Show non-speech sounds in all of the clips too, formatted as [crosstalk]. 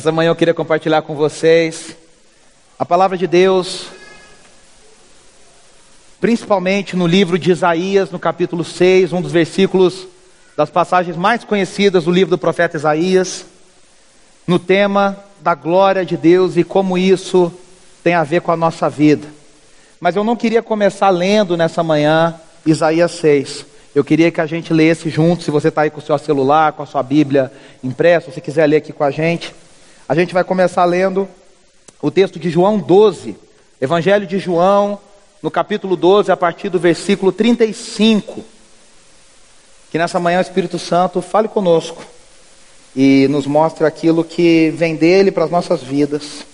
Nessa manhã eu queria compartilhar com vocês a palavra de Deus, principalmente no livro de Isaías, no capítulo 6, um dos versículos das passagens mais conhecidas do livro do profeta Isaías, no tema da glória de Deus e como isso tem a ver com a nossa vida. Mas eu não queria começar lendo nessa manhã Isaías 6. Eu queria que a gente lesse junto, se você está aí com o seu celular, com a sua Bíblia impressa, se quiser ler aqui com a gente. A gente vai começar lendo o texto de João 12, Evangelho de João, no capítulo 12, a partir do versículo 35. Que nessa manhã o Espírito Santo fale conosco e nos mostre aquilo que vem dele para as nossas vidas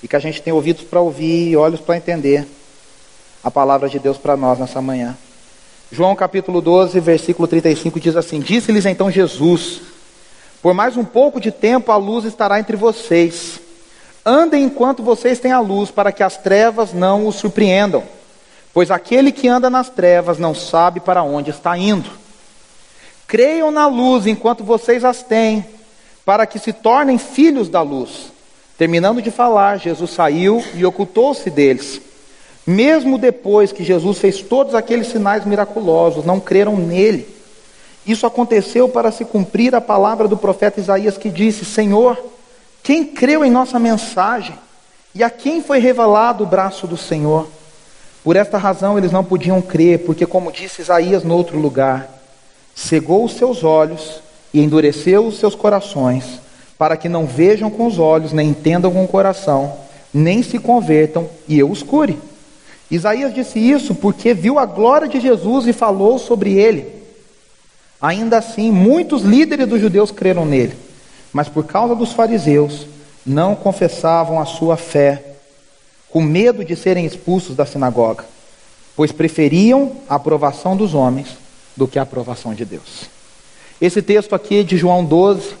e que a gente tem ouvidos para ouvir e olhos para entender a palavra de Deus para nós nessa manhã. João capítulo 12, versículo 35 diz assim: Disse-lhes então Jesus: Por mais um pouco de tempo a luz estará entre vocês. Andem enquanto vocês têm a luz, para que as trevas não os surpreendam. Pois aquele que anda nas trevas não sabe para onde está indo. Creiam na luz enquanto vocês as têm, para que se tornem filhos da luz. Terminando de falar, Jesus saiu e ocultou-se deles. Mesmo depois que Jesus fez todos aqueles sinais miraculosos, não creram nele. Isso aconteceu para se cumprir a palavra do profeta Isaías que disse: Senhor, quem creu em nossa mensagem? E a quem foi revelado o braço do Senhor? Por esta razão eles não podiam crer, porque, como disse Isaías no outro lugar, cegou os seus olhos e endureceu os seus corações, para que não vejam com os olhos, nem entendam com o coração, nem se convertam e eu os cure. Isaías disse isso porque viu a glória de Jesus e falou sobre ele. Ainda assim, muitos líderes dos judeus creram nele mas por causa dos fariseus, não confessavam a sua fé, com medo de serem expulsos da sinagoga, pois preferiam a aprovação dos homens do que a aprovação de Deus. Esse texto aqui de João 12,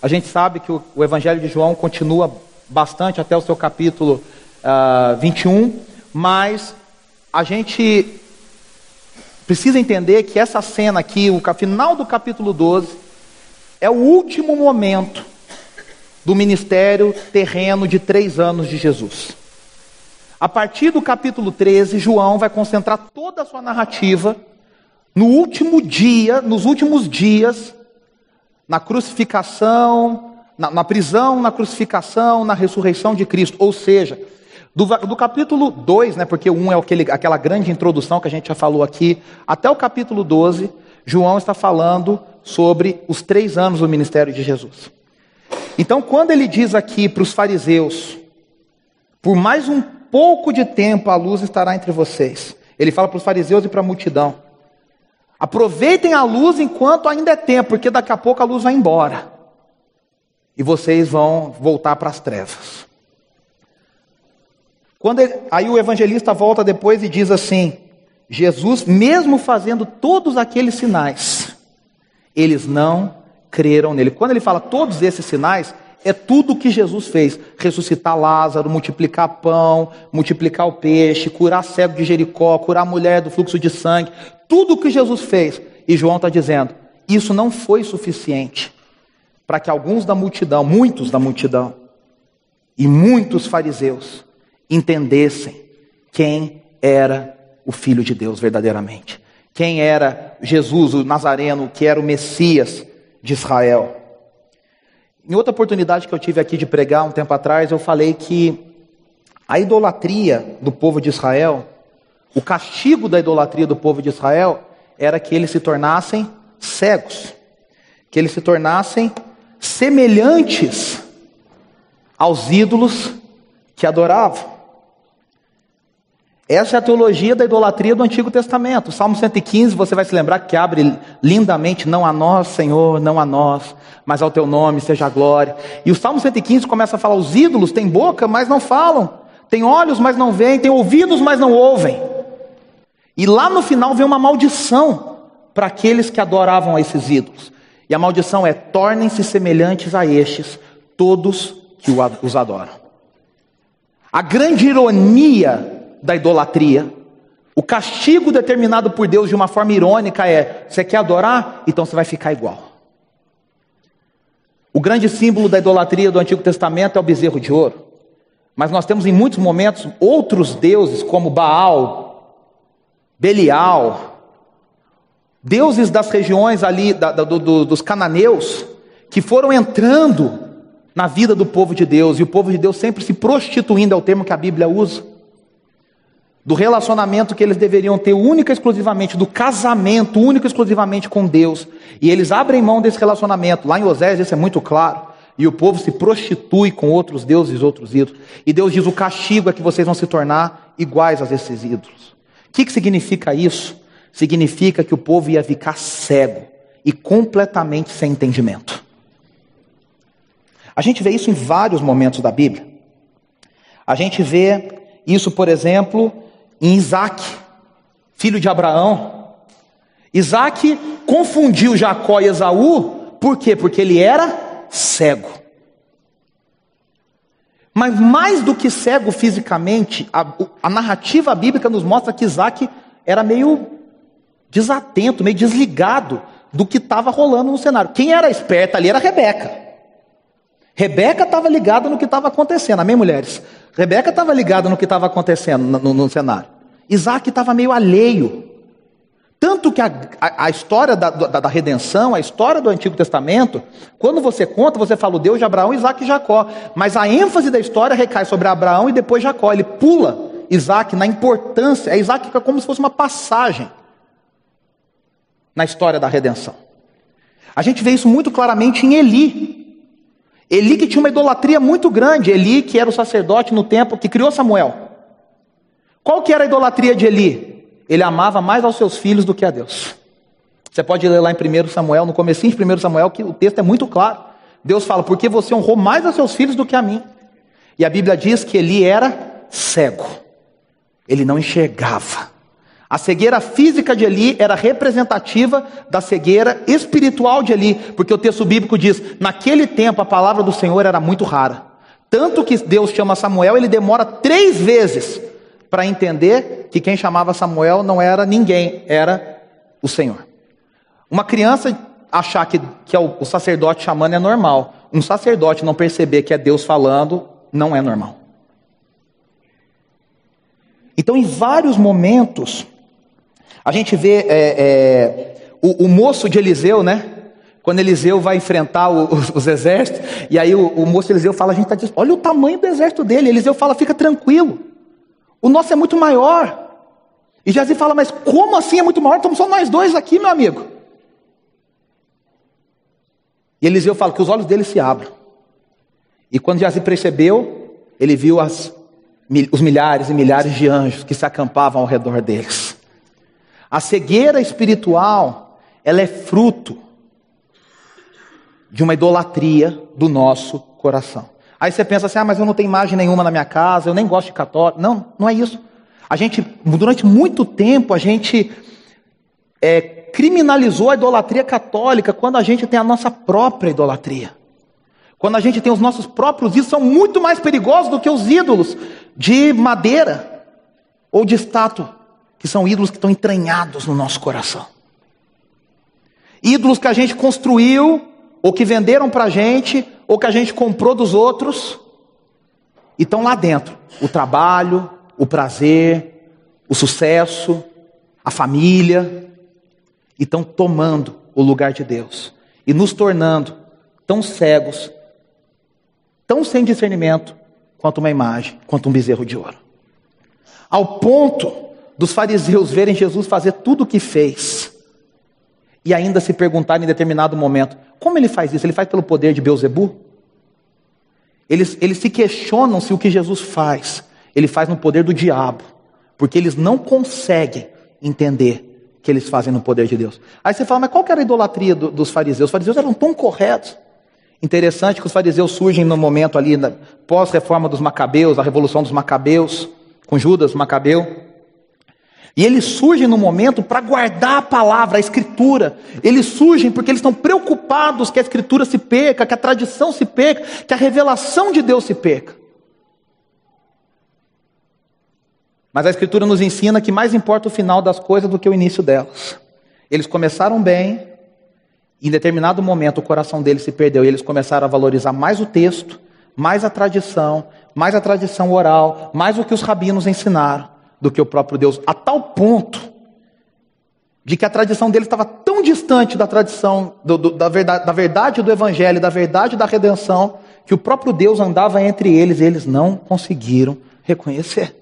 a gente sabe que o, Evangelho de João continua bastante até o seu capítulo uh, ah, 21, mas a gente precisa entender que essa cena aqui, o final do capítulo 12, é o último momento do ministério terreno de três anos de Jesus. A partir do capítulo 13, João vai concentrar toda a sua narrativa no último dia, nos últimos dias, na crucificação, na, na prisão, na crucificação, na ressurreição de Cristo. Ou seja, do, do capítulo 2, né, porque o 1 é aquele, aquela grande introdução que a gente já falou aqui, até o capítulo 12, João está falando sobre os três anos do ministério de Jesus. Então, quando ele diz aqui para os fariseus, por mais um pouco de tempo a luz estará entre vocês, ele fala para os fariseus e para a multidão: aproveitem a luz enquanto ainda é tempo, porque daqui a pouco a luz vai embora e vocês vão voltar para as trevas. Quando ele, aí o evangelista volta depois e diz assim: Jesus, mesmo fazendo todos aqueles sinais, eles não creram nele. Quando ele fala todos esses sinais, é tudo o que Jesus fez: ressuscitar Lázaro, multiplicar pão, multiplicar o peixe, curar cego de Jericó, curar a mulher do fluxo de sangue. Tudo o que Jesus fez. E João está dizendo: isso não foi suficiente para que alguns da multidão, muitos da multidão, e muitos fariseus entendessem quem era o Filho de Deus verdadeiramente. Quem era Jesus, o Nazareno, que era o Messias de Israel. Em outra oportunidade que eu tive aqui de pregar um tempo atrás, eu falei que a idolatria do povo de Israel, o castigo da idolatria do povo de Israel, era que eles se tornassem cegos, que eles se tornassem semelhantes aos ídolos que adoravam. Essa é a teologia da idolatria do Antigo Testamento. O Salmo 115, você vai se lembrar que abre lindamente: Não a nós, Senhor, não a nós, mas ao teu nome seja a glória. E o Salmo 115 começa a falar: Os ídolos têm boca, mas não falam, têm olhos, mas não veem, têm ouvidos, mas não ouvem. E lá no final vem uma maldição para aqueles que adoravam a esses ídolos. E a maldição é: tornem-se semelhantes a estes, todos que os adoram. A grande ironia da idolatria. O castigo determinado por Deus de uma forma irônica é: você quer adorar? Então você vai ficar igual. O grande símbolo da idolatria do Antigo Testamento é o bezerro de ouro. Mas nós temos em muitos momentos outros deuses, como Baal, Belial, deuses das regiões ali da, do, do, dos cananeus, que foram entrando na vida do povo de Deus, e o povo de Deus sempre se prostituindo, é o termo que a Bíblia usa, do relacionamento que eles deveriam ter única e exclusivamente, do casamento único e exclusivamente com Deus, e eles abrem mão desse relacionamento, lá em Oséias isso é muito claro, e o povo se prostitui com outros deuses outros ídolos, e Deus diz: o castigo é que vocês vão se tornar iguais a esses ídolos. O que, que significa isso? Significa que o povo ia ficar cego e completamente sem entendimento. A gente vê isso em vários momentos da Bíblia. A gente vê isso, por exemplo, em Isaac, filho de Abraão. Isaac confundiu Jacó e Esaú, por quê? Porque ele era cego. Mas mais do que cego fisicamente, a, a narrativa bíblica nos mostra que Isaac era meio desatento, meio desligado do que estava rolando no cenário. Quem era esperta ali era Rebeca. Rebeca estava ligada no que estava acontecendo, amém, mulheres? Rebeca estava ligada no que estava acontecendo no, no, cenário. Isaac estava meio alheio. Tanto que a, a, a história da, da, da, redenção, a história do Antigo Testamento, quando você conta, você fala o Deus de Abraão, Isaac e Jacó. Mas a ênfase da história recai sobre Abraão e depois Jacó. Ele pula Isaac na importância. É Isaac é como se fosse uma passagem na história da redenção. A gente vê isso muito claramente em Eli. Eli que tinha uma idolatria muito grande, Eli que era o sacerdote no templo que criou Samuel. Qual que era a idolatria de Eli? Ele amava mais aos seus filhos do que a Deus. Você pode ler lá em 1 Samuel, no comecinho de 1 Samuel, que o texto é muito claro. Deus fala, porque você honrou mais aos seus filhos do que a mim. E a Bíblia diz que Eli era cego. Ele não enxergava. A cegueira física de Eli era representativa da cegueira espiritual de Eli, porque o texto bíblico diz: naquele tempo a palavra do Senhor era muito rara. Tanto que Deus chama Samuel, ele demora três vezes para entender que quem chamava Samuel não era ninguém, era o Senhor. Uma criança achar que, que é o, o sacerdote chamando é normal. Um sacerdote não perceber que é Deus falando não é normal. Então, em vários momentos, a gente vê é, é, o, o, moço de Eliseu, né? Quando Eliseu vai enfrentar o, os, os, exércitos, e aí o, o, moço de Eliseu fala, a gente dizendo, olha o tamanho do exército dele. Eliseu fala, fica tranquilo. O nosso é muito maior. E Jazi fala, mas como assim é muito maior? Estamos só nós dois aqui, meu amigo. E Eliseu fala que os olhos dele se abram. E quando Jazi percebeu, ele viu as, os milhares e milhares de anjos que se acampavam ao redor deles. A cegueira espiritual, ela é fruto de uma idolatria do nosso coração. Aí você pensa assim: ah, mas eu não tenho imagem nenhuma na minha casa, eu nem gosto de católico. Não, não é isso. A gente, durante muito tempo, a gente é, criminalizou a idolatria católica quando a gente tem a nossa própria idolatria. Quando a gente tem os nossos próprios ídolos, são muito mais perigosos do que os ídolos de madeira ou de estátua que são ídolos que estão entranhados no nosso coração. Ídolos que a gente construiu, ou que venderam para a gente, ou que a gente comprou dos outros, e estão lá dentro. O trabalho, o prazer, o sucesso, a família, e estão tomando o lugar de Deus e nos tornando tão cegos, tão sem discernimento, quanto uma imagem, quanto um bezerro de ouro. Ao ponto dos fariseus verem Jesus fazer tudo o que fez e ainda se perguntarem em determinado momento: como ele faz isso? Ele faz pelo poder de Beuzebu? Eles, eles se questionam se o que Jesus faz, ele faz no poder do diabo, porque eles não conseguem entender que eles fazem no poder de Deus. Aí você fala, mas qual que era a idolatria do, dos fariseus? Os fariseus eram tão corretos. Interessante que os fariseus surgem no momento ali, pós-reforma dos Macabeus, a revolução dos Macabeus, com Judas Macabeu. E eles surgem no momento para guardar a palavra, a escritura. Eles surgem porque eles estão preocupados que a escritura se perca, que a tradição se perca, que a revelação de Deus se perca. Mas a escritura nos ensina que mais importa o final das coisas do que o início delas. Eles começaram bem Em determinado momento, o coração deles se perdeu e eles começaram a valorizar mais o texto, mais a tradição, mais a tradição oral, mais o que os rabinos ensinaram do que o próprio Deus, a tal ponto de que a tradição deles estava tão distante da tradição, do, do, da, verdade, da verdade do Evangelho, da verdade da redenção, que o próprio Deus andava entre eles e eles não conseguiram reconhecer.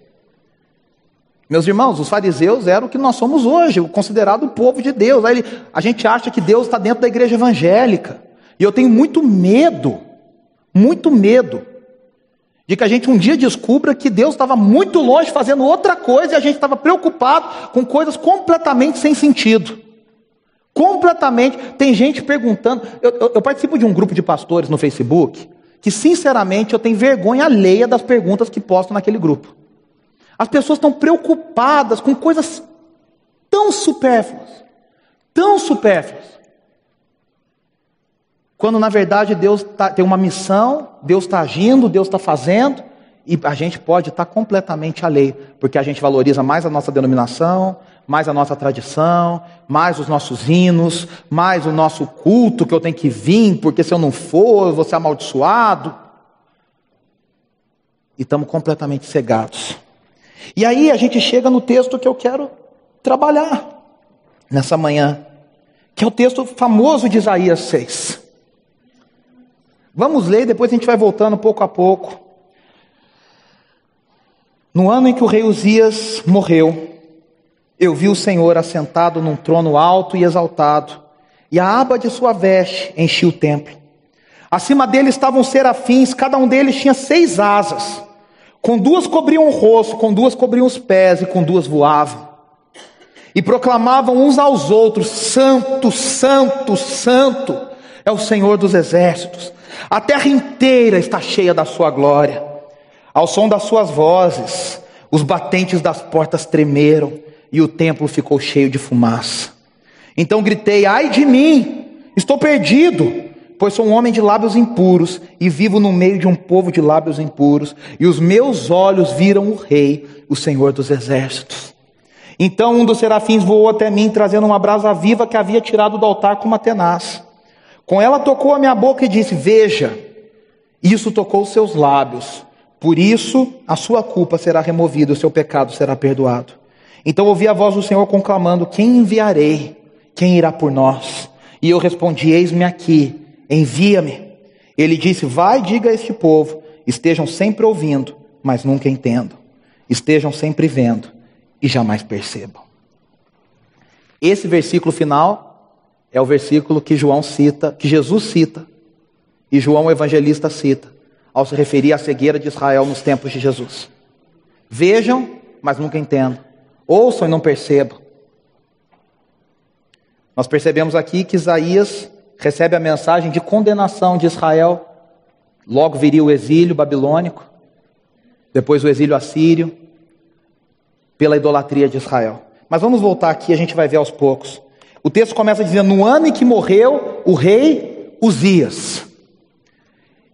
Meus irmãos, os fariseus eram o que nós somos hoje, o considerado povo de Deus. Aí a gente acha que Deus está dentro da igreja evangélica. E eu tenho muito medo, muito medo, de que a gente um dia descubra que Deus estava muito longe fazendo outra coisa e a gente estava preocupado com coisas completamente sem sentido. Completamente. Tem gente perguntando. Eu, eu, eu participo de um grupo de pastores no Facebook que, sinceramente, eu tenho vergonha alheia das perguntas que postam naquele grupo. As pessoas estão preocupadas com coisas tão supérfluas, tão supérfluas. Quando na verdade Deus tá, tem uma missão, Deus está agindo, Deus está fazendo, e a gente pode estar tá completamente alheio, porque a gente valoriza mais a nossa denominação, mais a nossa tradição, mais os nossos hinos, mais o nosso culto que eu tenho que vir, porque se eu não for, eu vou ser amaldiçoado. E estamos completamente cegados. E aí a gente chega no texto que eu quero trabalhar nessa manhã, que é o texto famoso de Isaías 6. Vamos ler depois a gente vai voltando pouco a pouco. No ano em que o rei Uzias morreu, eu vi o Senhor assentado num trono alto e exaltado, e a aba de sua veste enchia o templo. Acima dele estavam serafins, cada um deles tinha seis asas. Com duas cobriam o rosto, com duas cobriam os pés e com duas voavam. E proclamavam uns aos outros: Santo, Santo, Santo é o Senhor dos exércitos. A terra inteira está cheia da sua glória. Ao som das suas vozes, os batentes das portas tremeram e o templo ficou cheio de fumaça. Então gritei: Ai de mim, estou perdido pois sou um homem de lábios impuros e vivo no meio de um povo de lábios impuros, e os meus olhos viram o Rei, o Senhor dos Exércitos. Então um dos serafins voou até mim, trazendo uma brasa viva que havia tirado do altar com uma tenaz. Com ela tocou a minha boca e disse: Veja, isso tocou os seus lábios, por isso a sua culpa será removida, o seu pecado será perdoado. Então ouvi a voz do Senhor conclamando: Quem enviarei? Quem irá por nós? E eu respondi: Eis-me aqui envia-me. Ele disse: Vai, diga a este povo: estejam sempre ouvindo, mas nunca entendam. Estejam sempre vendo e jamais percebam. Esse versículo final é o versículo que João cita, que Jesus cita, e João evangelista cita, ao se referir à cegueira de Israel nos tempos de Jesus. Vejam, mas nunca entendam. Ouçam e não percebam. Nós percebemos aqui que Isaías recebe a mensagem de condenação de Israel. Logo viria o exílio babilônico, depois o exílio assírio, pela idolatria de Israel. Mas vamos voltar aqui, a gente vai ver aos poucos. O texto começa dizendo: No ano em que morreu o rei Uzias.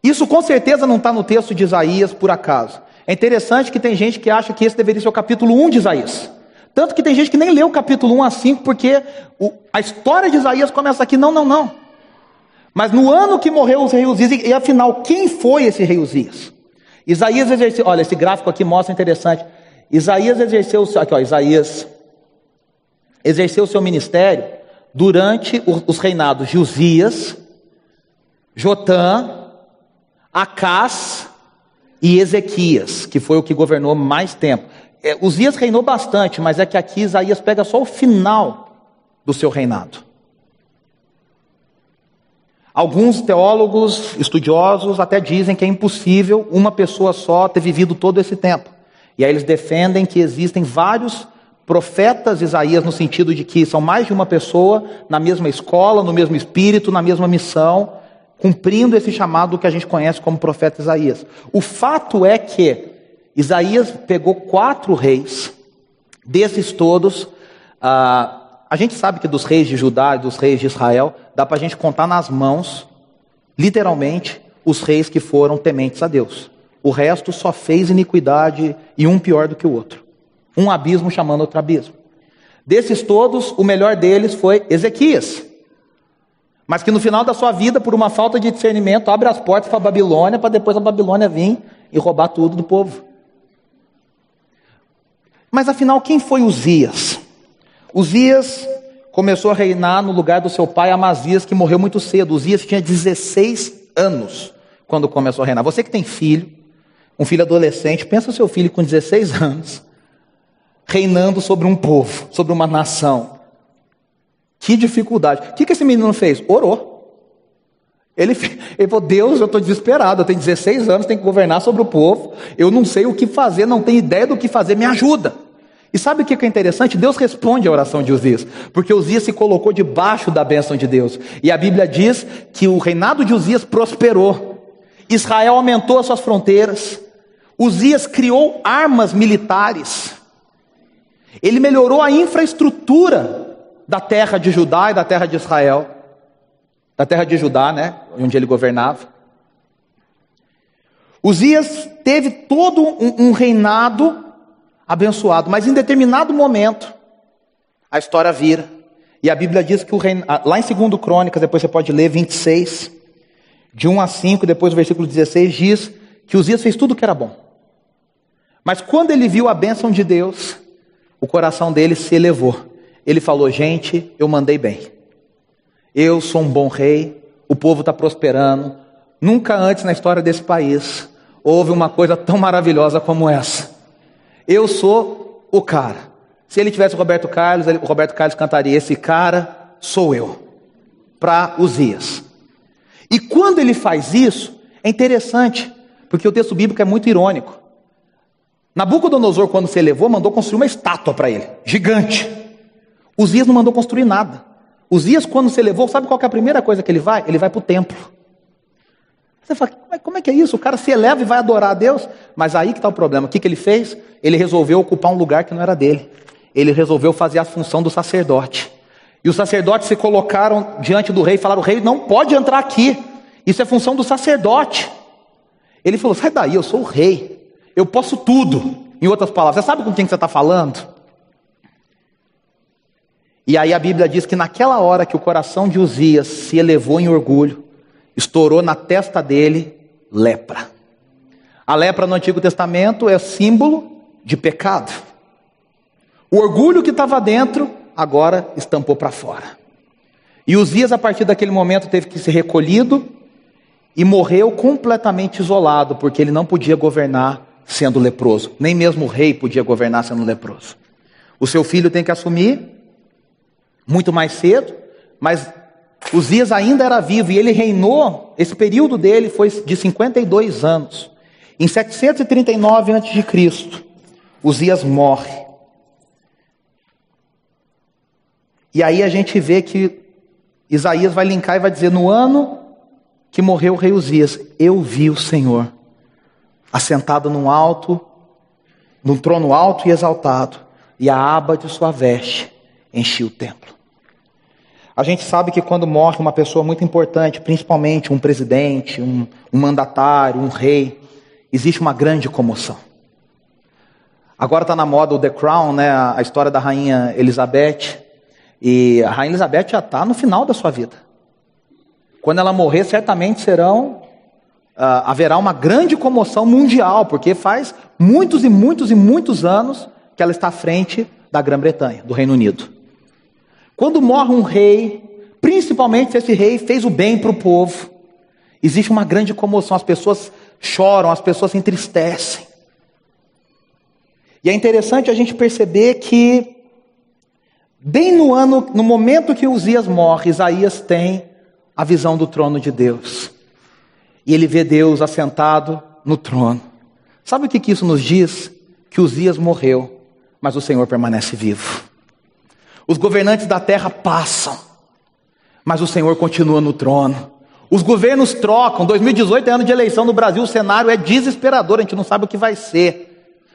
Isso com certeza não está no texto de Isaías por acaso. É interessante que tem gente que acha que esse deveria ser o capítulo 1 de Isaías. Tanto que tem gente que nem leu o capítulo 1 a 5, porque o, a história de Isaías começa aqui. Não, não, não. Mas no ano que morreu o rei Uzias, e afinal, quem foi esse rei Uzias? Isaías exerceu, olha, esse gráfico aqui mostra interessante. Isaías exerceu, aqui ó, Isaías exerceu seu ministério durante os reinados de Uzias, Jotã, Acás e Ezequias, que foi o que governou mais tempo. É, Uzias reinou bastante, mas é que aqui Isaías pega só o final do seu reinado. Alguns teólogos estudiosos até dizem que é impossível uma pessoa só ter vivido todo esse tempo. E aí eles defendem que existem vários profetas Isaías no sentido de que são mais de uma pessoa na mesma escola, no mesmo espírito, na mesma missão, cumprindo esse chamado que a gente conhece como profeta Isaías. O fato é que Isaías pegou quatro reis, desses todos, ah, a gente sabe que dos reis de Judá e dos reis de Israel, dá para a gente contar nas mãos, literalmente, os reis que foram tementes a Deus. O resto só fez iniquidade e um pior do que o outro. Um abismo chamando outro abismo. Desses todos, o melhor deles foi Ezequias. mas que no final da sua vida, por uma falta de discernimento, abre as portas para a Babilônia, para depois a Babilônia vir e roubar tudo do povo. Mas afinal, quem foi Uzias? Uzias começou a reinar no lugar do seu pai Amazias, que morreu muito cedo. Uzias tinha 16 anos quando começou a reinar. Você que tem filho, um filho adolescente, pensa o seu filho com 16 anos, reinando sobre um povo, sobre uma nação. Que dificuldade. O que, que esse menino fez? Orou. Ele, [laughs] ele falou: Deus, eu estou desesperado, eu tenho 16 anos, tenho que governar sobre o povo, eu não sei o que fazer, não tenho ideia do que fazer, me ajuda. E sabe o que é interessante? Deus responde a oração de Uzias, porque Uzias se colocou debaixo da bênção de Deus. E a Bíblia diz que o reinado de Uzias prosperou, Israel aumentou as suas fronteiras, Uzias criou armas militares, ele melhorou a infraestrutura da terra de Judá e da terra de Israel, da terra de Judá, né, onde ele governava. Uzias teve todo um, reinado abençoado. Mas em determinado momento, a história vira. E a Bíblia diz que o reino, lá em 2 Crônicas, depois você pode ler 26, de 1 a 5, depois o versículo 16, diz que Uzias fez tudo o que era bom. Mas quando ele viu a bênção de Deus, o coração dele se elevou. Ele falou: Gente, eu mandei bem. Eu sou um bom rei, o povo está prosperando. Nunca antes na história desse país houve uma coisa tão maravilhosa como essa. Eu sou o cara. Se ele tivesse o Roberto Carlos, o Roberto Carlos cantaria: Esse cara sou eu. Para Uzias. E quando ele faz isso, é interessante, porque o texto bíblico é muito irônico. Nabucodonosor, quando se elevou, mandou construir uma estátua para ele, gigante. Uzias não mandou construir nada. Uzias, quando se elevou, sabe qual é a primeira coisa que ele vai? Ele vai para o templo. Você fala, como é que é isso? O cara se eleva e vai adorar a Deus? Mas aí que está o problema. O que, que ele fez? Ele resolveu ocupar um lugar que não era dele. Ele resolveu fazer a função do sacerdote. E os sacerdotes se colocaram diante do rei e falaram: o rei não pode entrar aqui. Isso é função do sacerdote. Ele falou: sai daí, eu sou o rei. Eu posso tudo. Em outras palavras, você sabe com quem você está falando? E aí a Bíblia diz que naquela hora que o coração de Uzias se elevou em orgulho, estourou na testa dele lepra. A lepra no Antigo Testamento é símbolo de pecado. O orgulho que estava dentro agora estampou para fora. E Uzias, a partir daquele momento, teve que ser recolhido e morreu completamente isolado, porque ele não podia governar sendo leproso. Nem mesmo o rei podia governar sendo leproso. O seu filho tem que assumir muito mais cedo, mas Uzias ainda era vivo e ele reinou, esse período dele foi de 52 anos. Em 739 a.C., Uzias morre. E aí a gente vê que Isaías vai linkar e vai dizer: No ano que morreu o rei Uzias, eu vi o Senhor assentado num alto, num trono alto e exaltado, e a aba de sua veste enchia o templo. A gente sabe que quando morre uma pessoa muito importante, principalmente um presidente, um, um mandatário, um rei, existe uma grande comoção. Agora está na moda o The Crown, né, a história da rainha Elizabeth. E a rainha Elizabeth já está no final da sua vida. Quando ela morrer, certamente serão haverá uma grande comoção mundial, porque faz muitos e muitos e muitos anos que ela está à frente da Grã-Bretanha, do Reino Unido. Quando morre um rei, principalmente se esse rei fez o bem para o povo, existe uma grande comoção, as pessoas choram, as pessoas se entristecem. E é interessante a gente perceber que, bem no ano, no momento que Uzias morre, Isaías tem a visão do trono de Deus. E ele vê Deus assentado no trono. Sabe o que, isso nos diz? Que Uzias morreu, mas o Senhor permanece vivo. Os governantes da terra passam, mas o Senhor continua no trono. Os governos trocam. 2018 é ano de eleição no Brasil, o cenário é desesperador, a gente não sabe o que vai ser.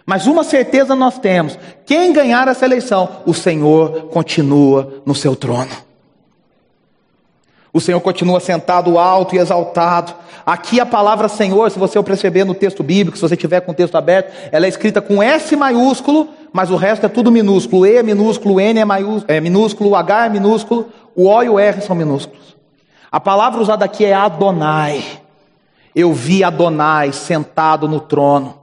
Mas uma certeza nós temos: quem ganhar essa eleição, o Senhor continua no seu trono. O Senhor continua sentado alto e exaltado. Aqui a palavra Senhor, se você perceber no texto bíblico, se você tiver com o texto aberto, ela é escrita com S maiúsculo, mas o resto é tudo minúsculo. E é minúsculo, N é, é minúsculo, H é minúsculo, o O e o R são minúsculos. A palavra usada aqui é Adonai. Eu vi Adonai sentado no trono,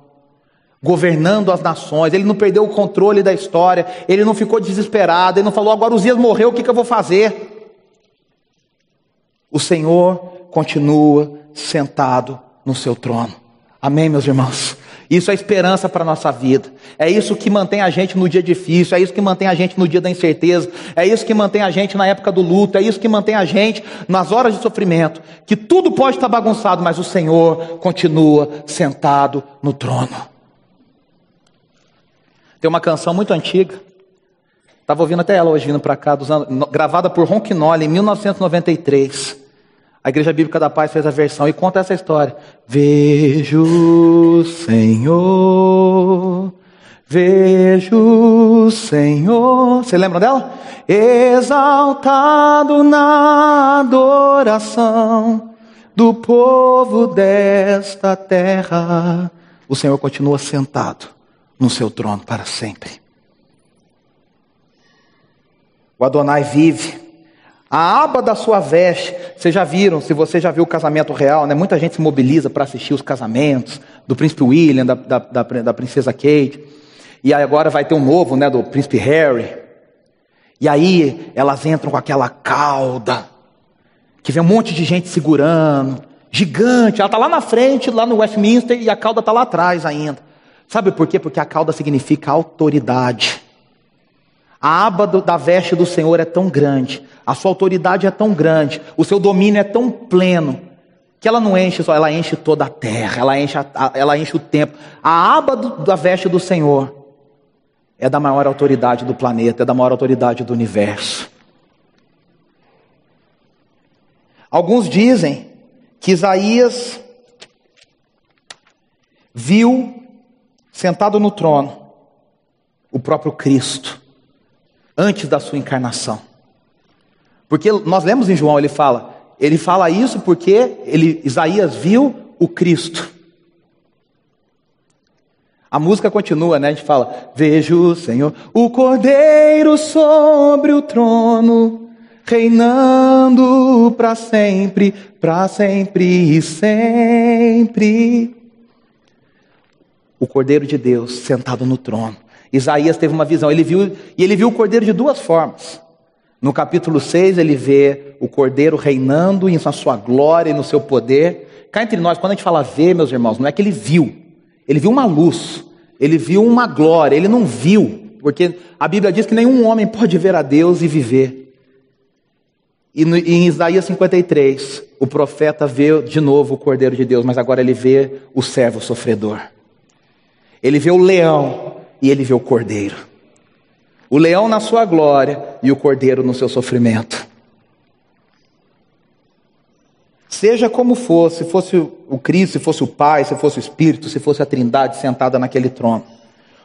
governando as nações. Ele não perdeu o controle da história, ele não ficou desesperado, ele não falou: agora Uzias morreu, o que, que eu vou fazer? O Senhor continua sentado no seu trono. Amém, meus irmãos? Isso é esperança para a nossa vida. É isso que mantém a gente no dia difícil, é isso que mantém a gente no dia da incerteza, é isso que mantém a gente na época do luto, é isso que mantém a gente nas horas de sofrimento. Que tudo pode estar bagunçado, mas o Senhor continua sentado no trono. Tem uma canção muito antiga, estava ouvindo até ela hoje vindo para cá, anos, gravada por Ronquinol em 1993. A Igreja Bíblica da Paz fez a versão e conta essa história. Vejo o Senhor, vejo o Senhor. Você lembra dela? Exaltado na adoração do povo desta terra. O Senhor continua sentado no seu trono para sempre. O Adonai vive a aba da sua veste, vocês já viram, se você já viu o casamento real, né? Muita gente se mobiliza para assistir os casamentos do príncipe William, da, da, da, da, princesa Kate. E agora vai ter um novo, né? Do príncipe Harry. E aí elas entram com aquela cauda, que vem um monte de gente segurando, gigante. Ela está lá na frente, lá no Westminster, e a cauda está lá atrás ainda. Sabe por quê? Porque a cauda significa autoridade. A aba do, da veste do Senhor é tão grande, a sua autoridade é tão grande, o seu domínio é tão pleno, que ela não enche só, ela enche toda a terra, ela enche, a, ela enche o tempo. A aba do, da veste do Senhor é da maior autoridade do planeta, é da maior autoridade do universo. Alguns dizem que Isaías viu sentado no trono o próprio Cristo antes da sua encarnação. Porque nós lemos em João, ele fala, ele fala isso porque ele, Isaías viu o Cristo. A música continua, né? A gente fala: Vejo o Senhor, o Cordeiro sobre o trono, reinando para sempre, para sempre e sempre. O Cordeiro de Deus sentado no trono. Isaías teve uma visão, ele viu, e ele viu o cordeiro de duas formas. No capítulo 6, ele vê o cordeiro reinando em sua glória e no seu poder. Cá entre nós, quando a gente fala ver, meus irmãos, não é que ele viu, ele viu uma luz, ele viu uma glória, ele não viu, porque a Bíblia diz que nenhum homem pode ver a Deus e viver. E em Isaías 53, o profeta vê de novo o Cordeiro de Deus, mas agora ele vê o servo sofredor. Ele vê o leão e ele vê o cordeiro. O leão na sua glória e o cordeiro no seu sofrimento. Seja como for, se fosse o Cristo, se fosse o Pai, se fosse o Espírito, se fosse a Trindade sentada naquele trono.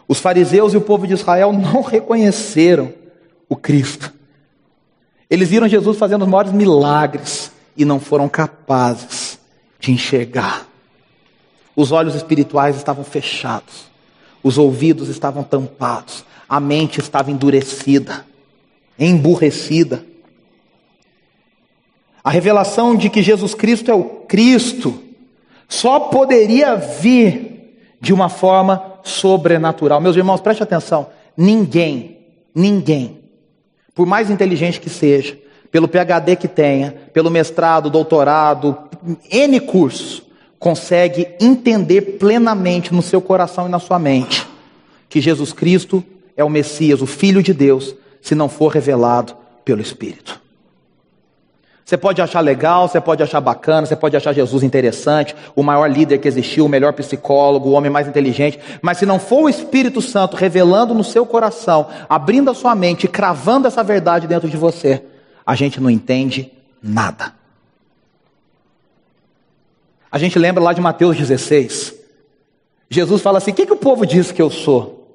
Os fariseus e o povo de Israel não reconheceram o Cristo. Eles viram Jesus fazendo os maiores milagres e não foram capazes de enxergar. Os olhos espirituais estavam fechados. Os ouvidos estavam tampados, a mente estava endurecida, emburrecida. A revelação de que Jesus Cristo é o Cristo só poderia vir de uma forma sobrenatural. Meus irmãos, preste atenção: ninguém, ninguém, por mais inteligente que seja, pelo PhD que tenha, pelo mestrado, doutorado, N cursos, consegue entender plenamente no seu coração e na sua mente que Jesus Cristo é o Messias, o Filho de Deus, se não for revelado pelo Espírito. Você pode achar legal, você pode achar bacana, você pode achar Jesus interessante, o maior líder que existiu, o melhor psicólogo, o homem mais inteligente, mas se não for o Espírito Santo revelando no seu coração, abrindo a sua mente, cravando essa verdade dentro de você, a gente não entende nada. A gente lembra lá de Mateus 16. Jesus fala assim: o que, que o povo diz que eu sou?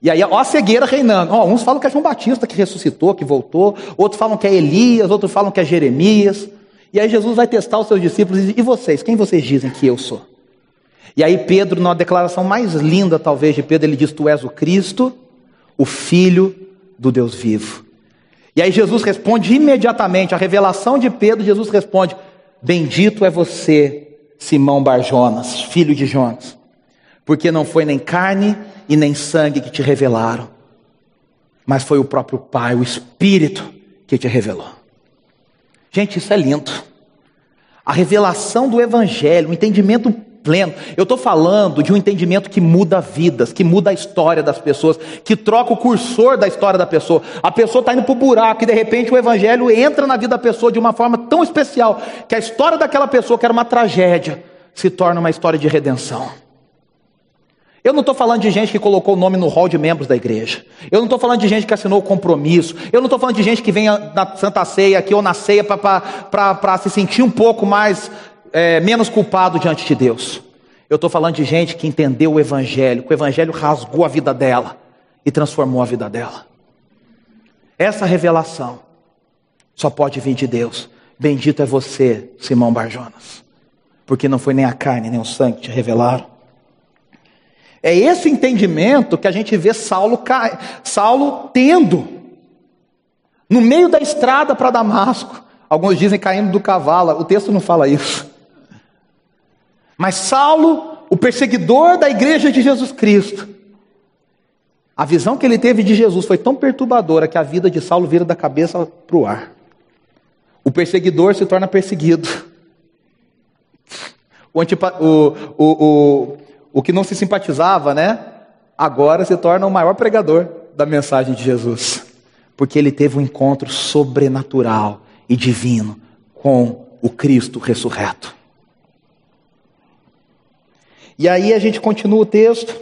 E aí, ó a cegueira reinando. Ó, uns falam que é João Batista que ressuscitou, que voltou. Outros falam que é Elias, outros falam que é Jeremias. E aí Jesus vai testar os seus discípulos e diz, e vocês, quem vocês dizem que eu sou? E aí Pedro, na declaração mais linda talvez de Pedro, ele diz, tu és o Cristo, o Filho do Deus vivo. E aí Jesus responde imediatamente, a revelação de Pedro, Jesus responde: Bendito é você, Simão Barjonas, filho de Jonas, porque não foi nem carne e nem sangue que te revelaram, mas foi o próprio Pai, o Espírito, que te revelou. Gente, isso é lindo. A revelação do Evangelho, o entendimento pleno. Eu estou falando de um entendimento que muda vidas, que muda a história das pessoas, que troca o cursor da história da pessoa. A pessoa está indo para o buraco e de repente o Evangelho entra na vida da pessoa de uma forma tão especial que a história daquela pessoa, que era uma tragédia, se torna uma história de redenção. Eu não estou falando de gente que colocou o nome no hall de membros da igreja. Eu não estou falando de gente que assinou o compromisso. Eu não estou falando de gente que vem na Santa Ceia aqui ou na ceia para se sentir um pouco mais, é, menos culpado diante de Deus. Eu estou falando de gente que entendeu o Evangelho, que o Evangelho rasgou a vida dela e transformou a vida dela. Essa revelação só pode vir de Deus. Bendito é você, Simão Barjonas, porque não foi nem a carne nem o sangue que te revelaram é esse entendimento que a gente vê Saulo, Saulo tendo. No meio da estrada para Damasco. Alguns dizem caindo do cavalo, o texto não fala isso. Mas Saulo, o perseguidor da igreja de Jesus Cristo, a visão que ele teve de Jesus foi tão perturbadora que a vida de Saulo vira da cabeça para o ar. O perseguidor se torna perseguido. [laughs] O, antipa, o, o, o, o que não se simpatizava, né? Agora se torna o maior pregador da mensagem de Jesus, porque ele teve um encontro sobrenatural e divino com o Cristo ressurreto. E aí a gente continua o texto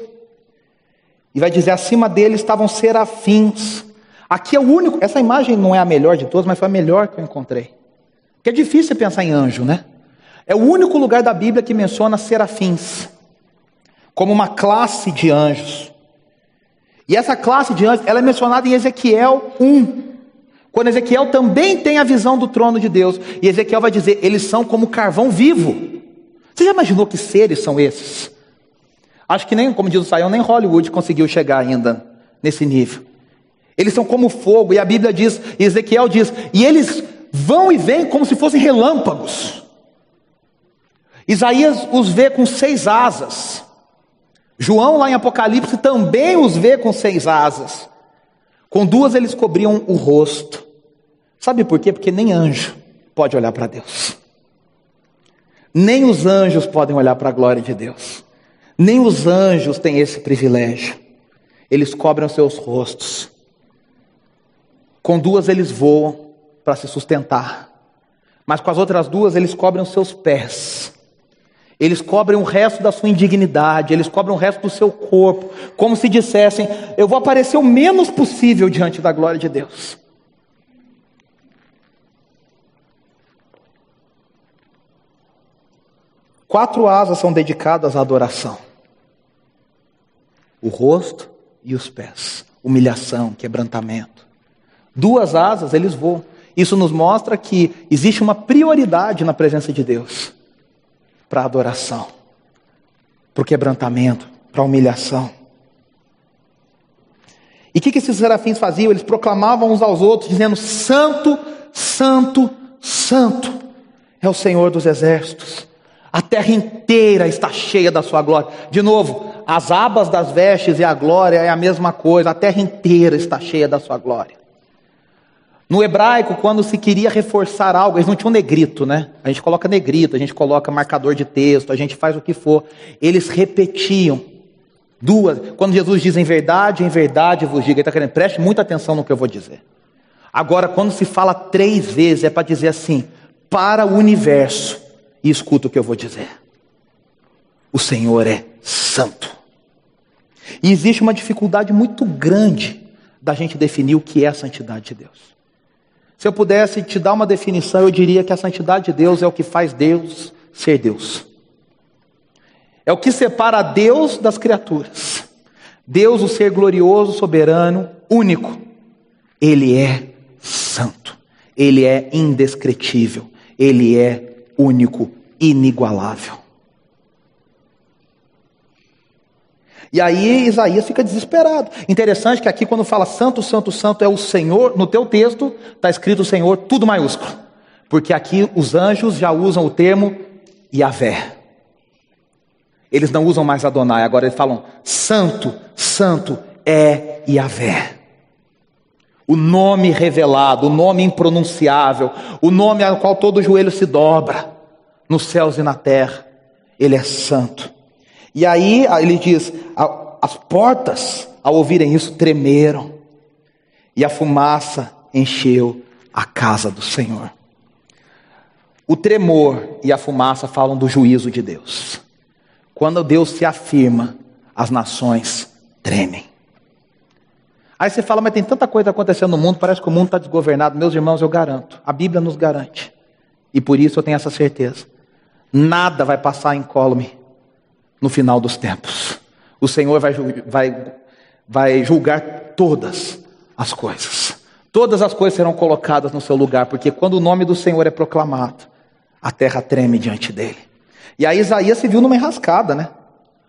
e vai dizer: acima dele estavam serafins. Aqui é o único, essa imagem não é a melhor de todas, mas foi a melhor que eu encontrei. Porque é difícil pensar em anjo, né? É o único lugar da Bíblia que menciona serafins como uma classe de anjos. E essa classe de anjos, ela é mencionada em Ezequiel 1. Quando Ezequiel também tem a visão do trono de Deus, e Ezequiel vai dizer: eles são como carvão vivo. Você já imaginou que seres são esses? Acho que nem, como diz o Saião, nem Hollywood conseguiu chegar ainda nesse nível. Eles são como fogo, e a Bíblia diz, Ezequiel diz, e eles vão e vêm como se fossem relâmpagos. Isaías os vê com seis asas. João, lá em Apocalipse, também os vê com seis asas. Com duas eles cobriam o rosto. Sabe por quê? Porque nem anjo pode olhar para Deus. Nem os anjos podem olhar para a glória de Deus. Nem os anjos têm esse privilégio. Eles cobrem os seus rostos. Com duas eles voam para se sustentar. Mas com as outras duas eles cobrem os seus pés eles cobrem o resto da sua indignidade, eles cobrem o resto do seu corpo, como se dissessem: Eu vou aparecer o menos possível diante da glória de Deus. Quatro asas são dedicadas à adoração: o rosto e os pés, humilhação, quebrantamento. Duas asas eles voam. Isso nos mostra que existe uma prioridade na presença de Deus para a adoração, para o quebrantamento, para a humilhação. E o que, que esses serafins faziam? Eles proclamavam uns aos outros, dizendo: Santo, Santo, Santo é o Senhor dos exércitos. A terra inteira está cheia da sua glória. De novo, as abas das vestes e a glória é a mesma coisa. A terra inteira está cheia da sua glória. No hebraico, quando se queria reforçar algo, eles não tinham negrito, né? A gente coloca negrito, a gente coloca marcador de texto, a gente faz o que for. Eles repetiam duas. Quando Jesus diz em verdade, em verdade vos digo, ele está querendo, preste muita atenção no que eu vou dizer. Agora, quando se fala três vezes, é para dizer assim, para o universo, e escuta o que eu vou dizer. O Senhor é santo. E existe uma dificuldade muito grande da gente definir o que é a santidade de Deus. Se eu pudesse te dar uma definição, eu diria que a santidade de Deus é o que faz Deus ser Deus. É o que separa Deus das criaturas. Deus, o ser glorioso, soberano, único. Ele é santo. Ele é indescritível. Ele é único, inigualável. E aí Isaías fica desesperado. Interessante que aqui quando fala santo, santo, santo é o Senhor, no teu texto está escrito Senhor, tudo maiúsculo. Porque aqui os anjos já usam o termo Yahvé. Eles não usam mais Adonai, agora eles falam santo, santo é Yahvé. O nome revelado, o nome impronunciável, o nome ao qual todo joelho se dobra, nos céus e na terra, ele é santo. E aí ele diz: as portas, ao ouvirem isso, tremeram, e a fumaça encheu a casa do Senhor. O tremor e a fumaça falam do juízo de Deus. Quando Deus se afirma, as nações tremem. Aí você fala, mas tem tanta coisa acontecendo no mundo, parece que o mundo está desgovernado. Meus irmãos, eu garanto, a Bíblia nos garante. E por isso eu tenho essa certeza. Nada vai passar incólume no final dos tempos. O Senhor vai, vai, vai julgar todas as coisas. Todas as coisas serão colocadas no seu lugar, porque quando o nome do Senhor é proclamado, a terra treme diante dele. E aí Isaías se viu numa enrascada, né?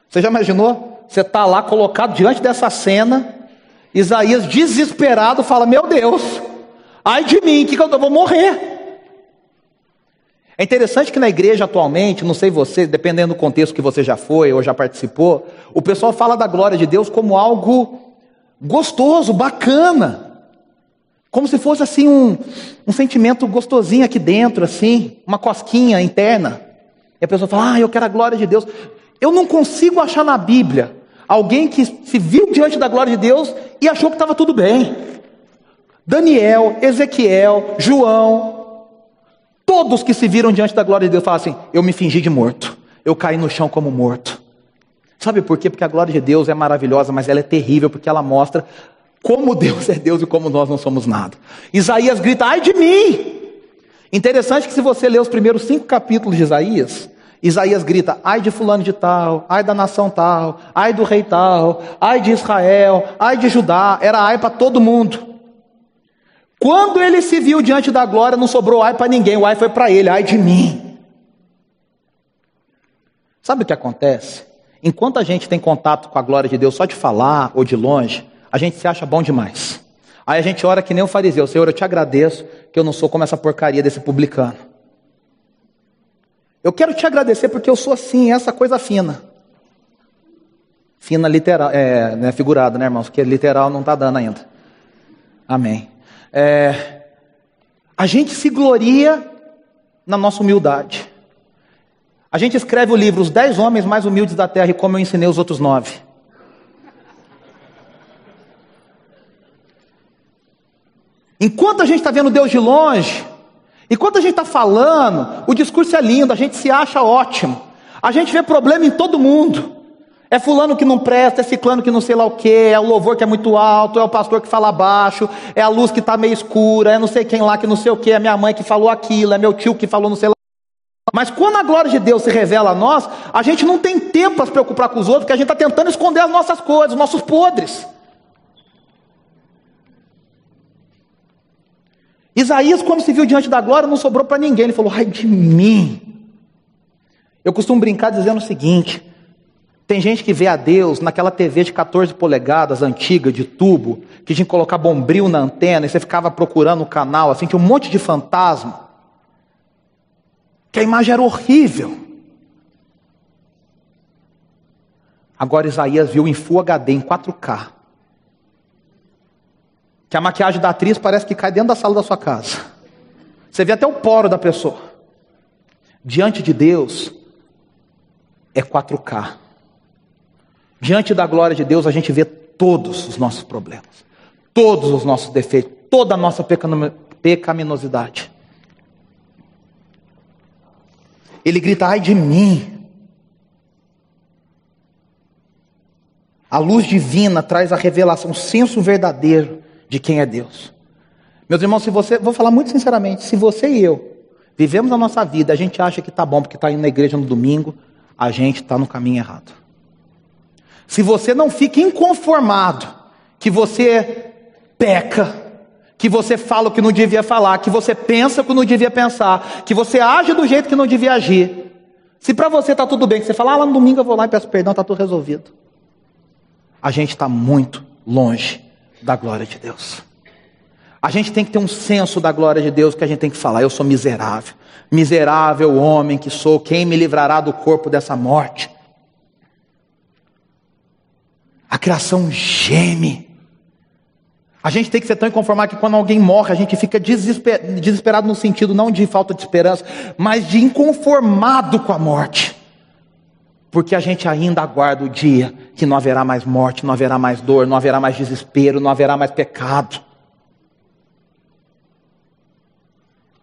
Você já imaginou? Você está lá colocado diante dessa cena, Isaías desesperado fala: Meu Deus, ai de mim, que eu vou morrer. É interessante que na igreja atualmente, não sei você, dependendo do contexto que você já foi ou já participou, o pessoal fala da glória de Deus como algo gostoso, bacana. Como se fosse assim um, um sentimento gostosinho aqui dentro, assim, uma cosquinha interna. E a pessoa fala, ah, eu quero a glória de Deus. Eu não consigo achar na Bíblia alguém que se viu diante da glória de Deus e achou que estava tudo bem. Daniel, Ezequiel, João, Todos que se viram diante da glória de Deus falam assim: Eu me fingi de morto, eu caí no chão como morto. Sabe por quê? Porque a glória de Deus é maravilhosa, mas ela é terrível porque ela mostra como Deus é Deus e como nós não somos nada. Isaías grita: Ai de mim! Interessante que se você ler os primeiros cinco capítulos de Isaías, Isaías grita: ai de fulano de tal, ai da nação tal, ai do rei tal, ai de Israel, ai de Judá, era ai para todo mundo. Quando ele se viu diante da glória, não sobrou ai para ninguém, o ai foi para ele, ai de mim. Sabe o que acontece? Enquanto a gente tem contato com a glória de Deus só de falar ou de longe, a gente se acha bom demais. Aí a gente ora que nem o fariseu: Senhor, eu te agradeço que eu não sou como essa porcaria desse publicano. Eu quero te agradecer porque eu sou assim, essa coisa fina. Fina literal, é, né, figurada, né, irmãos? Porque literal não está dando ainda. Amém. É, a gente se gloria na nossa humildade. A gente escreve o livro Os Dez Homens Mais Humildes da Terra e como eu ensinei os outros nove. Enquanto a gente está vendo Deus de longe, enquanto a gente está falando, o discurso é lindo, a gente se acha ótimo. A gente vê problema em todo mundo. É fulano que não presta, é ciclano que não sei lá o que, é o louvor que é muito alto, é o pastor que fala baixo, é a luz que está meio escura, é não sei quem lá que não sei o que, é minha mãe que falou aquilo, é meu tio que falou não sei lá. Mas quando a glória de Deus se revela a nós, a gente não tem tempo para se preocupar com os outros, porque a gente está tentando esconder as nossas coisas, os nossos podres. Isaías, quando se viu diante da glória, não sobrou para ninguém. Ele falou: ai de mim. Eu costumo brincar dizendo o seguinte: tem gente que vê a Deus naquela TV de 14 polegadas, antiga, de tubo, que tinha que colocar bombril na antena e você ficava procurando o canal, assim, tinha um monte de fantasma. Que a imagem era horrível. Agora Isaías viu em Full HD, em 4K. Que a maquiagem da atriz parece que cai dentro da sala da sua casa. Você vê até o poro da pessoa. Diante de Deus, é 4K. Diante da glória de Deus, a gente vê todos os nossos problemas, todos os nossos defeitos, toda a nossa pecaminosidade. Ele grita: ai de mim. A luz divina traz a revelação, o senso verdadeiro de quem é Deus. Meus irmãos, se você, vou falar muito sinceramente, se você e eu vivemos a nossa vida, a gente acha que está bom porque está indo na igreja no domingo, a gente está no caminho errado. Se você não fica inconformado que você peca, que você fala o que não devia falar, que você pensa o que não devia pensar, que você age do jeito que não devia agir. Se para você está tudo bem, que você fala, ah, lá no domingo eu vou lá e peço perdão, está tudo resolvido. a gente está muito longe da glória de Deus. A gente tem que ter um senso da glória de Deus que a gente tem que falar: eu sou miserável, miserável homem que sou, quem me livrará do corpo dessa morte? A criação geme. A gente tem que ser tão inconformado que quando alguém morre, a gente fica desesper desesperado no sentido não de falta de esperança, mas de inconformado com a morte. Porque a gente ainda aguarda o dia que não haverá mais morte, não haverá mais dor, não haverá mais desespero, não haverá mais pecado.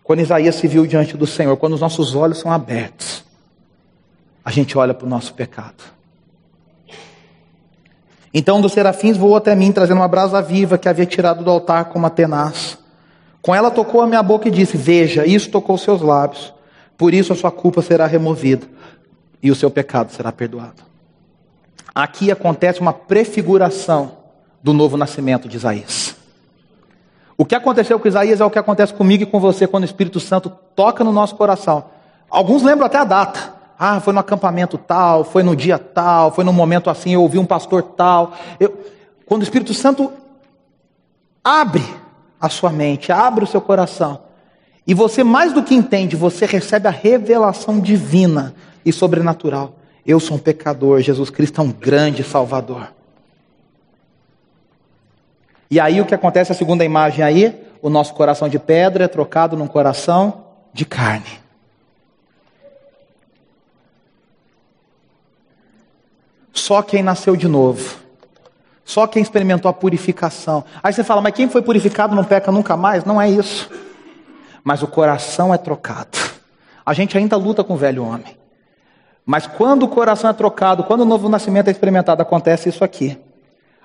Quando Isaías se viu diante do Senhor, quando os nossos olhos são abertos, a gente olha para o nosso pecado. Então um dos serafins voou até mim, trazendo uma brasa viva que havia tirado do altar com uma tenaz. Com ela tocou a minha boca e disse: Veja, isso tocou seus lábios. Por isso a sua culpa será removida e o seu pecado será perdoado. Aqui acontece uma prefiguração do novo nascimento de Isaías. O que aconteceu com Isaías é o que acontece comigo e com você quando o Espírito Santo toca no nosso coração. Alguns lembram até a data. Ah, foi no acampamento tal, foi no dia tal, foi no momento assim, eu ouvi um pastor tal. Eu... Quando o Espírito Santo abre a sua mente, abre o seu coração, e você mais do que entende, você recebe a revelação divina e sobrenatural. Eu sou um pecador, Jesus Cristo é um grande Salvador. E aí o que acontece, a segunda imagem aí, o nosso coração de pedra é trocado num coração de carne. Só quem nasceu de novo. Só quem experimentou a purificação. Aí você fala, mas quem foi purificado não peca nunca mais? Não é isso. Mas o coração é trocado. A gente ainda luta com o velho homem. Mas quando o coração é trocado, quando o novo nascimento é experimentado, acontece isso aqui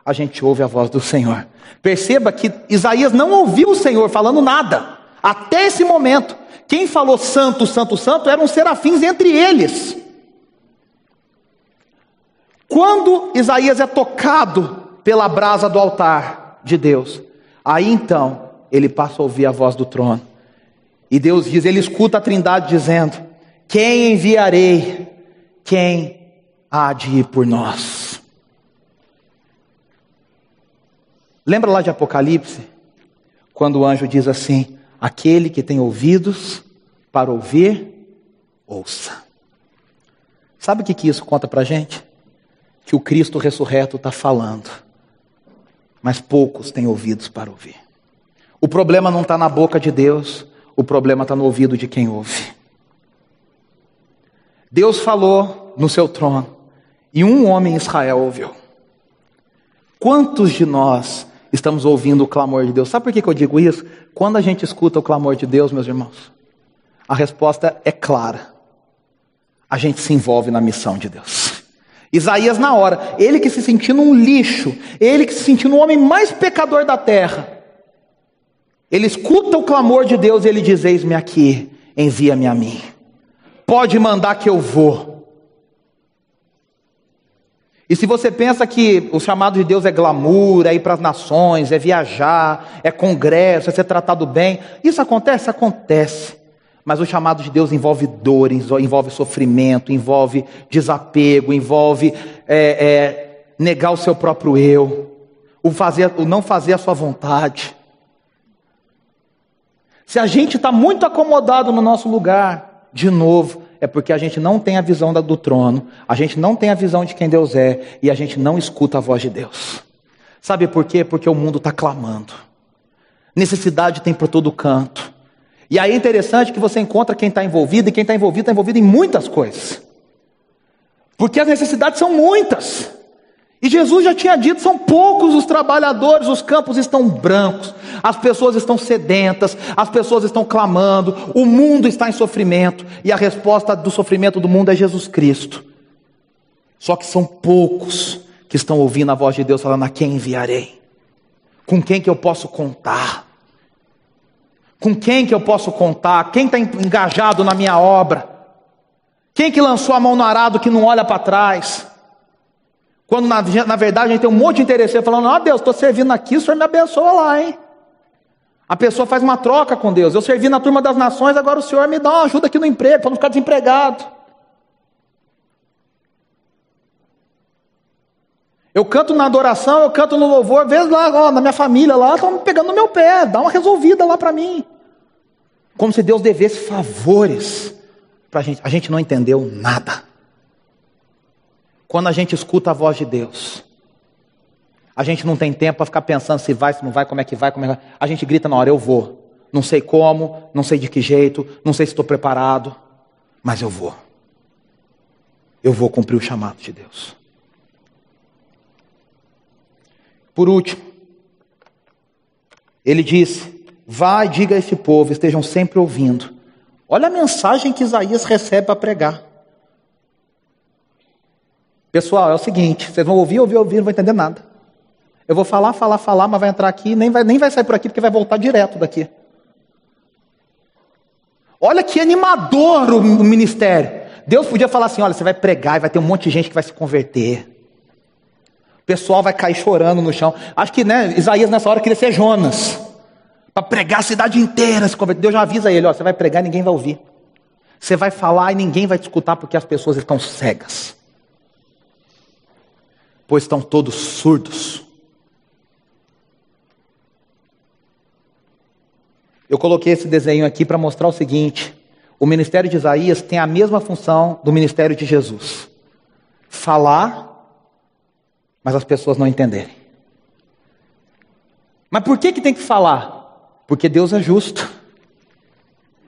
a gente ouve a voz do Senhor. Perceba que Isaías não ouviu o Senhor falando nada, até esse momento. Quem falou santo, santo, santo eram serafins entre eles. Quando Isaías é tocado pela brasa do altar de Deus, aí então ele passa a ouvir a voz do trono. E Deus diz, ele escuta a trindade dizendo: Quem enviarei? Quem há de ir por nós? Lembra lá de Apocalipse? Quando o anjo diz assim: Aquele que tem ouvidos para ouvir, ouça. Sabe o que, que isso conta para gente? Que o Cristo ressurreto está falando, mas poucos têm ouvidos para ouvir. O problema não está na boca de Deus, o problema está no ouvido de quem ouve. Deus falou no seu trono e um homem em Israel ouviu. Quantos de nós estamos ouvindo o clamor de Deus. Sabe por que, eu digo isso? Quando a gente escuta o clamor de Deus, meus irmãos, a resposta é clara. A gente se envolve na missão de Deus. Isaías, na hora, ele que se sentindo um lixo, ele que se sentindo o homem mais pecador da terra, ele escuta o clamor de Deus e ele diz: Eis-me aqui, envia-me a mim. Pode mandar que eu vou. E se você pensa que o chamado de Deus é glamour, é ir para as nações, é viajar, é congresso, é ser tratado bem, isso acontece? Acontece. Mas o chamado de Deus envolve dores, envolve sofrimento, envolve desapego, envolve é, é, negar o seu próprio eu, o, fazer, o não fazer a sua vontade. Se a gente está muito acomodado no nosso lugar, de novo, é porque a gente não tem a visão do trono, a gente não tem a visão de quem Deus é e a gente não escuta a voz de Deus. Sabe por quê? Porque o mundo está clamando. Necessidade tem por todo canto. E aí é interessante que você encontra quem está envolvido, e quem está envolvido está envolvido em muitas coisas. Porque as necessidades são muitas. E Jesus já tinha dito: são poucos os trabalhadores, os campos estão brancos, as pessoas estão sedentas, as pessoas estão clamando, o mundo está em sofrimento, e a resposta do sofrimento do mundo é Jesus Cristo. Só que são poucos que estão ouvindo a voz de Deus falando: a quem enviarei? Com quem que eu posso contar? Com quem que eu posso contar? Quem está engajado na minha obra? Quem que lançou a mão no arado que não olha para trás? Quando na, na, verdade a gente tem um monte de interesseiro falando, oh, Deus, estou servindo aqui, o Senhor me abençoa lá, hein? A pessoa faz uma troca com Deus. Eu servi na turma das nações, agora o Senhor me dá uma ajuda aqui no emprego, para não ficar desempregado. Eu canto na adoração, eu canto no louvor, às vezes lá na minha família lá estão pegando no meu pé, dá uma resolvida lá para mim. Como se Deus devesse favores para a gente. A gente não entendeu nada. Quando a gente escuta a voz de Deus, a gente não tem tempo para ficar pensando se vai, se não vai, como é que vai, como é que vai. A gente grita na hora, eu vou. Não sei como, não sei de que jeito, não sei se estou preparado, mas eu vou. Eu vou cumprir o chamado de Deus. Por último, ele disse: Vá e diga a esse povo, estejam sempre ouvindo. Olha a mensagem que Isaías recebe para pregar. Pessoal, é o seguinte: vocês vão ouvir, ouvir, ouvir, não vão entender nada. Eu vou falar, falar, falar, mas vai entrar aqui, nem vai, nem vai sair por aqui, porque vai voltar direto daqui. Olha que animador o ministério. Deus podia falar assim: olha, você vai pregar e vai ter um monte de gente que vai se converter. Pessoal vai cair chorando no chão. Acho que né, Isaías nessa hora queria ser Jonas. Para pregar a cidade inteira. Deus já avisa ele: ó, você vai pregar e ninguém vai ouvir. Você vai falar e ninguém vai te escutar porque as pessoas estão cegas. Pois estão todos surdos. Eu coloquei esse desenho aqui para mostrar o seguinte: o ministério de Isaías tem a mesma função do ministério de Jesus. Falar, mas as pessoas não entenderem. Mas por que, que tem que falar? Porque Deus é justo.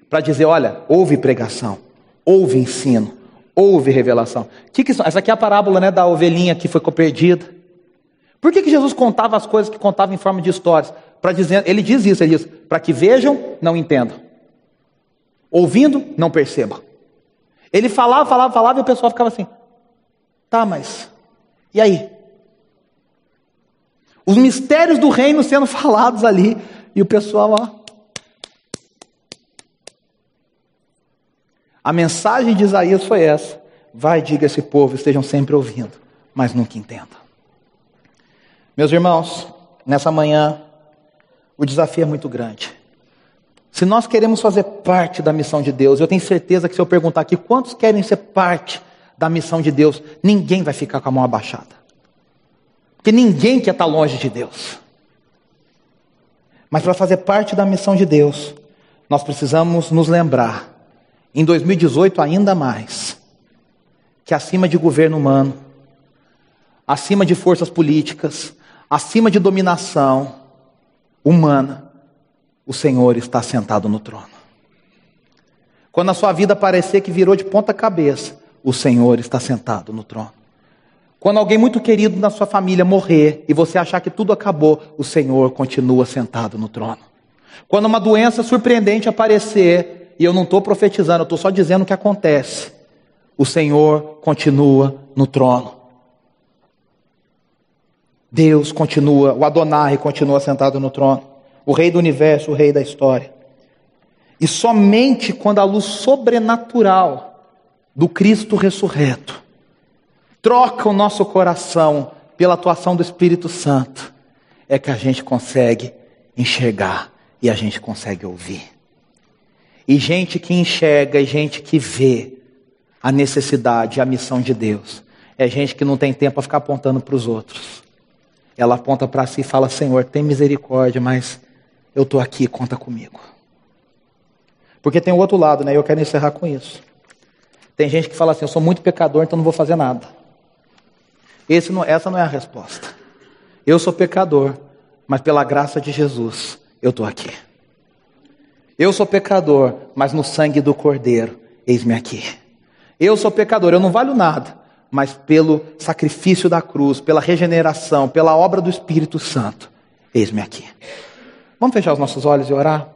Para dizer, olha, houve pregação, houve ensino, houve revelação. Que que, essa aqui é a parábola né, da ovelhinha que foi perdida. Por que, que Jesus contava as coisas que contava em forma de histórias? Para dizer, ele diz isso, ele diz, para que vejam, não entendam. Ouvindo, não percebam. Ele falava, falava, falava e o pessoal ficava assim: "Tá, mas e aí?" Os mistérios do reino sendo falados ali e o pessoal, ó, A mensagem de Isaías foi essa: Vai, diga a esse povo, estejam sempre ouvindo, mas nunca entendam. Meus irmãos, nessa manhã, o desafio é muito grande. Se nós queremos fazer parte da missão de Deus, eu tenho certeza que se eu perguntar aqui quantos querem ser parte da missão de Deus, ninguém vai ficar com a mão abaixada. Porque ninguém quer estar longe de Deus. Mas para fazer parte da missão de Deus, nós precisamos nos lembrar, em 2018 ainda mais, que acima de governo humano, acima de forças políticas, acima de dominação, humana, o Senhor está sentado no trono. Quando a sua vida parecer que virou de ponta cabeça, o Senhor está sentado no trono. Quando alguém muito querido na sua família morrer e você achar que tudo acabou, o Senhor continua sentado no trono. Quando uma doença surpreendente aparecer, e eu não estou profetizando, eu estou só dizendo o que acontece, o Senhor continua no trono. Deus continua, o Adonai continua sentado no trono, o Rei do universo, o Rei da história. E somente quando a luz sobrenatural do Cristo ressurreto troca o nosso coração pela atuação do Espírito Santo, é que a gente consegue enxergar e a gente consegue ouvir. E gente que enxerga e gente que vê a necessidade, a missão de Deus, é gente que não tem tempo para ficar apontando para os outros ela aponta para si e fala: Senhor, tem misericórdia, mas eu estou aqui, conta comigo. Porque tem o outro lado, né? Eu quero encerrar com isso. Tem gente que fala assim: eu sou muito pecador, então não vou fazer nada. Não, essa não é a resposta. Eu sou pecador, mas pela graça de Jesus, eu estou aqui. Eu sou pecador, mas no sangue do Cordeiro, eis-me aqui. Eu sou pecador, eu não valho nada, mas pelo sacrifício da cruz, pela regeneração, pela obra do Espírito Santo. Eis-me aqui. Vamos fechar os nossos olhos e orar?